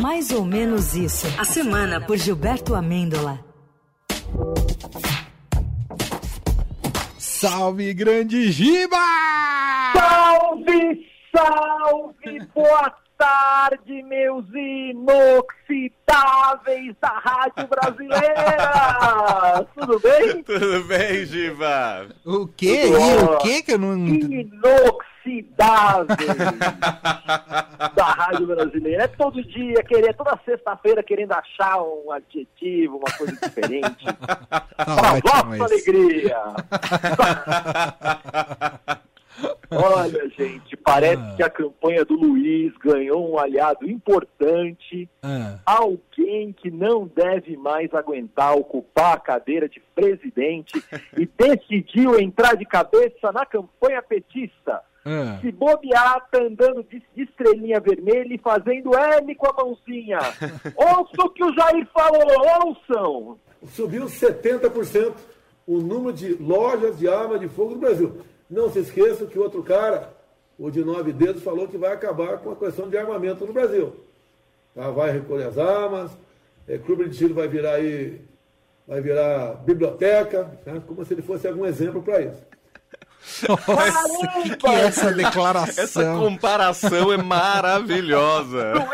Mais ou menos isso. A semana por Gilberto Amêndola. Salve, grande Giba! Salve, salve, boa tarde, meus inoxidáveis da Rádio Brasileira! Tudo bem? Tudo bem, Giba? O quê? E o quê que eu não... Inoxidáveis da Rádio Brasileira. É todo dia, querer, toda sexta-feira querendo achar um adjetivo, uma coisa diferente. Para vossa alegria! Olha, gente, parece Ah. que a campanha do Luiz ganhou um aliado importante. Ah, Alguém que não deve mais aguentar ocupar a cadeira de presidente e decidiu entrar de cabeça na campanha petista. Ah. Se bobear, tá andando de, de estrelinha vermelha e fazendo L com a mãozinha. Ouça o que o Jair falou, ouçam! subiu 70% o número de lojas de arma de fogo no Brasil. Não se esqueça que o outro cara, o de nove dedos, falou que vai acabar com a questão de armamento no Brasil. Tá? Vai recolher as armas, é, clube de tiro vai virar aí, vai virar biblioteca, né? como se ele fosse algum exemplo para isso. Nossa, que, que é essa Essa declaração? comparação é maravilhosa.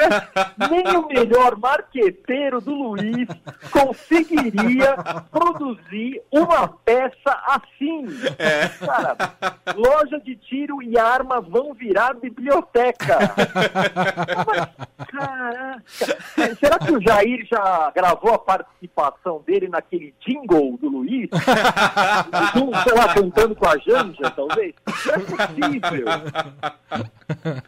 É nem o melhor marqueteiro do Luiz conseguiria produzir uma peça assim. Cara, loja de tiro e arma vão virar biblioteca. Mas, caraca, será que o Jair já gravou a participação dele naquele jingle do Luiz? Sei lá, cantando com a Janja, talvez? Não é possível.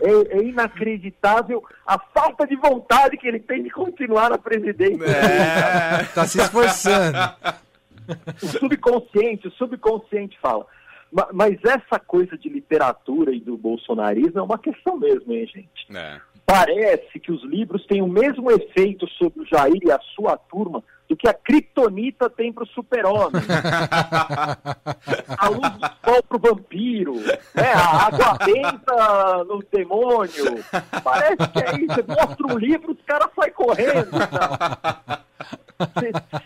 É, é inacreditável a falta de vontade que ele tem de continuar na presidência. É. Tá se esforçando. O subconsciente, o subconsciente fala. Ma- Mas essa coisa de literatura e do bolsonarismo é uma questão mesmo, hein, gente? É. Parece que os livros têm o mesmo efeito sobre o Jair e a sua turma do que a kriptonita tem para o super-homem. a luz do sol pro vampiro, né? a água benta no demônio. Parece que é isso. Você mostra um livro, os caras saem correndo.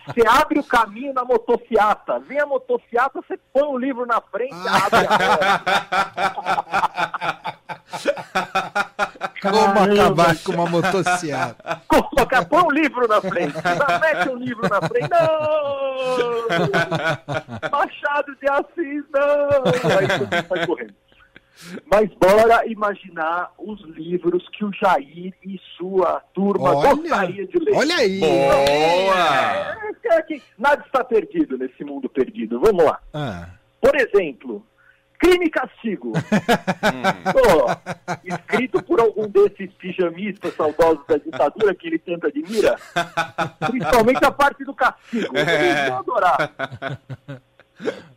Você abre o caminho na motociata. Vem a motociata, você põe o livro na frente, abre a porta. Como acabar com uma motocicleta? Coloca, põe um livro na frente. Não, mete um livro na frente. Não! Machado de Assis, não! Aí sai correndo. Mas bora imaginar os livros que o Jair e sua turma gostaria de ler. olha aí. Boa! É, é que nada está perdido nesse mundo perdido. Vamos lá. Ah, Por exemplo, Crime e Castigo. Por pijamistas saudosos da ditadura que ele tanto admira. Principalmente a parte do castigo. Eles vão adorar.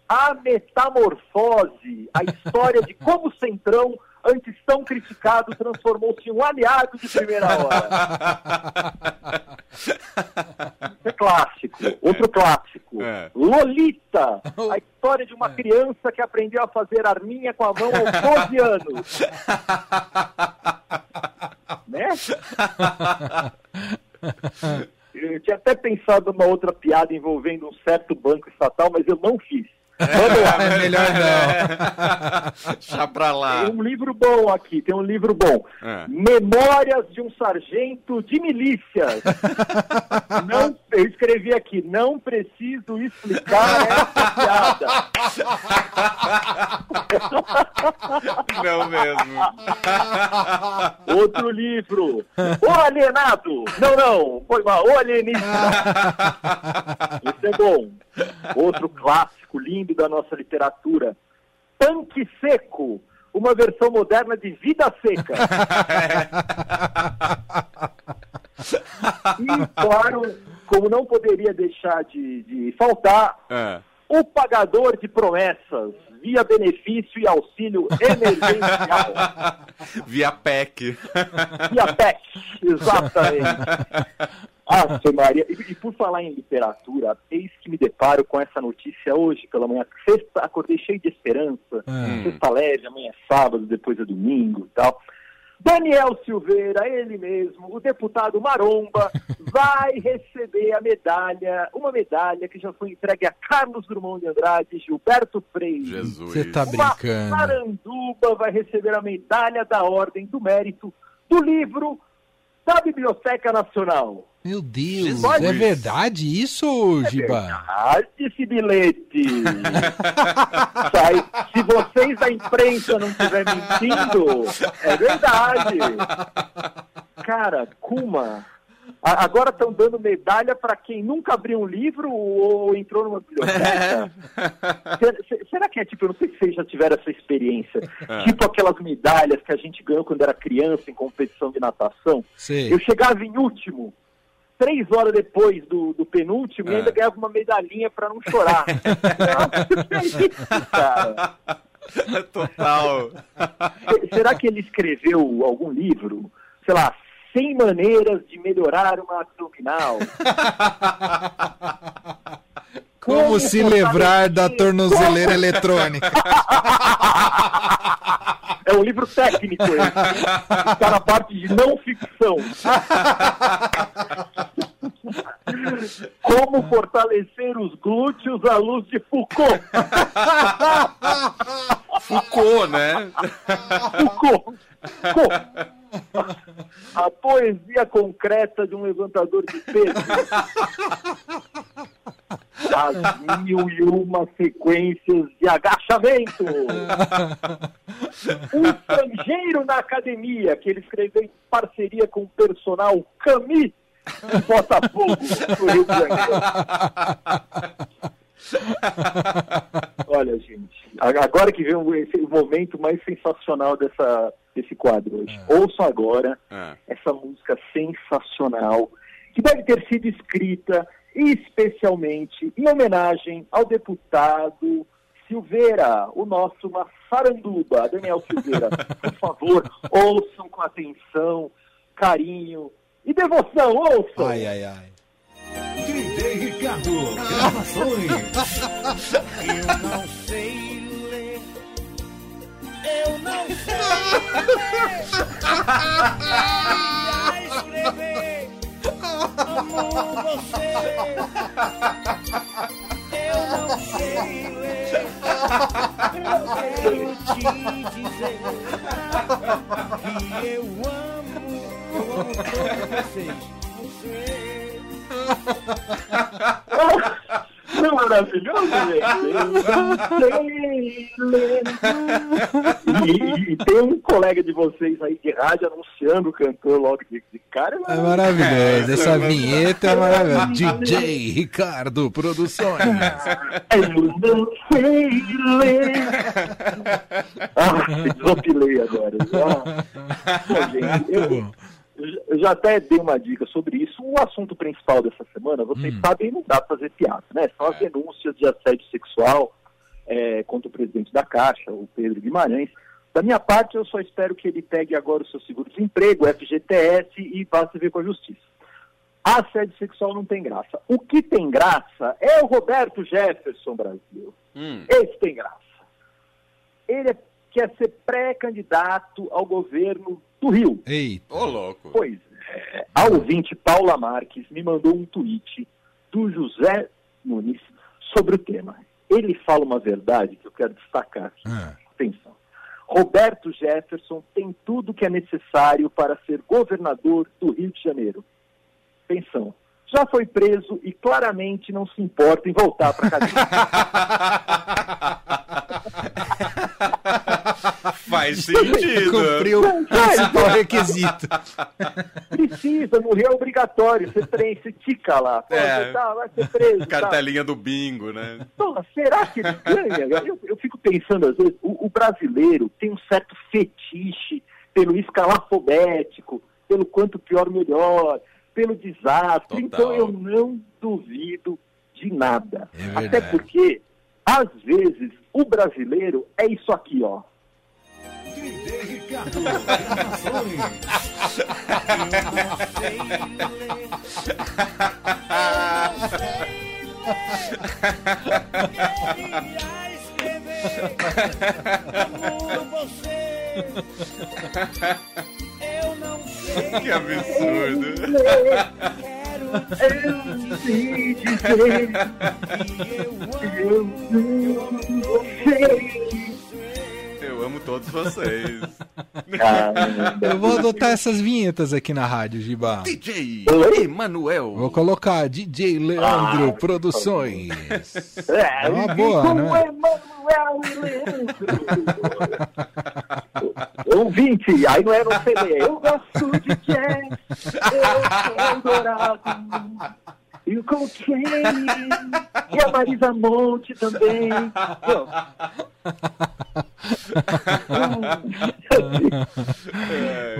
A Metamorfose, a história de como o Centrão, antes tão criticado, transformou-se em um aliado de primeira hora. Isso é clássico. Outro clássico. É. Lolita, a história de uma criança que aprendeu a fazer arminha com a mão aos 12 anos. Eu tinha até pensado numa outra piada envolvendo um certo banco estatal, mas eu não fiz. Vamos lá. é melhor não. Deixa pra lá. Tem um livro bom aqui, tem um livro bom. É. Memórias de um sargento de milícias. Não, eu escrevi aqui, não preciso explicar essa piada. Não mesmo. Outro livro. O alienado. Não, não, foi mal. O alienista. Esse é bom. Outro clássico lindo da nossa literatura. Tanque Seco. Uma versão moderna de Vida Seca. E, claro, como não poderia deixar de, de faltar, É. o pagador de promessas via benefício e auxílio emergencial. Via PEC. Via PEC, exatamente. Ah, Maria. E, e por falar em literatura, eis que me deparo com essa notícia hoje pela manhã. Sexta, acordei cheio de esperança. Hum. Sexta leve, amanhã é sábado, depois é domingo e tal. Daniel Silveira, ele mesmo, o deputado Maromba, vai receber a medalha, uma medalha que já foi entregue a Carlos Drummond de Andrade, Gilberto Freire. Jesus. Você tá Uma brincando. Saranduba vai receber a medalha da Ordem do Mérito do livro da Biblioteca Nacional. Meu Deus, Jesus. é verdade isso, Giba? Ah, esse bilhete! Sai- se vocês da imprensa não estiverem mentindo, é verdade. Cara, Kuma, agora estão dando medalha para quem nunca abriu um livro ou entrou numa biblioteca. Será- se- Será que é tipo, eu não sei se vocês já tiveram essa experiência, tipo aquelas medalhas que a gente ganhou quando era criança em competição de natação? Sei. Eu chegava em último, três horas depois do, do penúltimo, e É. ainda ganhava uma medalhinha pra não chorar. É isso, cara? Total. Se- Será que ele escreveu algum livro? Sei lá, 100 maneiras de melhorar uma abdominal. Como se fortalecer- livrar da tornozeleira eletrônica? É um livro técnico esse. Está na parte de não ficção. Como fortalecer os glúteos à luz de Foucault. Foucault, né? Foucault. Foucault. A poesia concreta de um levantador de peso. As mil e uma sequências de agachamento. Um estrangeiro na academia, que ele escreveu em parceria com o personal Cami, em Botafogo, no Rio de Janeiro. Olha, gente, agora que vem o, esse- o momento mais sensacional dessa, desse quadro hoje. Ouçam agora É. essa música sensacional, que deve ter sido escrita especialmente em homenagem ao deputado Silveira, o nosso Massaranduba, Daniel Silveira. Por favor, ouçam com atenção, carinho e devoção, ouçam! Ai, ai, ai. DJ Ricardo, gravações. Eu não sei. Eu não sei escrever. Amo você. Eu não sei ler. Eu quero te dizer que eu amo. Eu amo todos vocês. Você. Não é maravilhoso, gente? Eu não sei ler. E, e tem um colega de vocês aí de rádio anunciando o cantor logo de, de cara. É maravilhoso. Essa vinheta é maravilhosa. DJ Ricardo Produções. Eu não sei ler. Ah, desopilei agora. Ah. Gente, eu, Muito bom. eu já até dei uma dica sobre isso. O assunto principal dessa semana, vocês sabem, não dá pra fazer piada, né? São as denúncias de assédio sexual é, contra o presidente da Caixa, o Pedro Guimarães. Da minha parte, eu só espero que ele pegue agora o seu seguro-desemprego, o FGTS, e vá se ver com a justiça. Assédio sexual não tem graça. O que tem graça é o Roberto Jefferson Brasil. Hum. Esse tem graça. Ele é- quer ser pré-candidato ao governo do Rio. Eita. Ô, louco. Pois é, a ouvinte Paula Marques me mandou um tweet do José Nunes sobre o tema. Ele fala uma verdade que eu quero destacar aqui. Ah. Atenção. Roberto Jefferson tem tudo que é necessário para ser governador do Rio de Janeiro. Atenção. Já foi preso e claramente não se importa em voltar para cadeia. Faz sentido. Cumpriu o principal requisito. Precisa, no Rio é obrigatório. Você você tica lá. Pô, É. você tá, vai ser preso. tá. Cartelinha do bingo, né? Porra, será que ele ganha? Eu, eu fico pensando, às vezes, o, o brasileiro tem um certo fetiche pelo escalafobético, pelo quanto pior melhor, pelo desastre. Total. Então eu não duvido de nada. É Até porque, às vezes, o brasileiro é isso aqui, ó. Escrever. Amo você. Que absurdo. Eu sei dizer que eu não sei. Eu amo todos vocês. Caramba. Eu vou adotar essas vinhetas aqui na rádio, Giba. DJ? Emanuel. Vou colocar DJ Leandro Produções. É, uma e boa, né? Emanuel e Leandro. Ouvinte, aí não é no CD. Eu gosto de jazz, eu sou dourado. E o Coltrane, e a Marisa Monte também.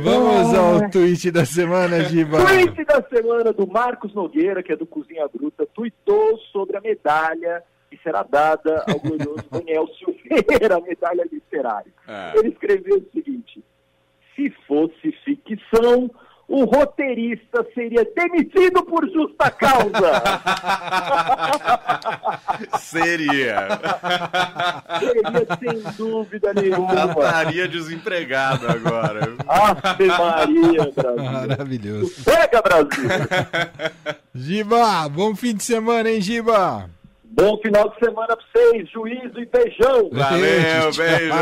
Vamos ao tweet da semana, Giba. Tweet da semana do Marcos Nogueira, que é do Cozinha Bruta, tweetou sobre a medalha que será dada ao glorioso Daniel Silveira, a medalha literária. É. Ele escreveu o seguinte: se fosse ficção, o roteirista seria demitido por justa causa. Seria. seria sem dúvida nenhuma. Estaria desempregado agora. Ave Maria, Brasil. Maravilhoso. Pega, Brasil. Giba, bom fim de semana, hein, Giba? Bom final de semana pra vocês. Juízo e beijão. Valeu, beijo.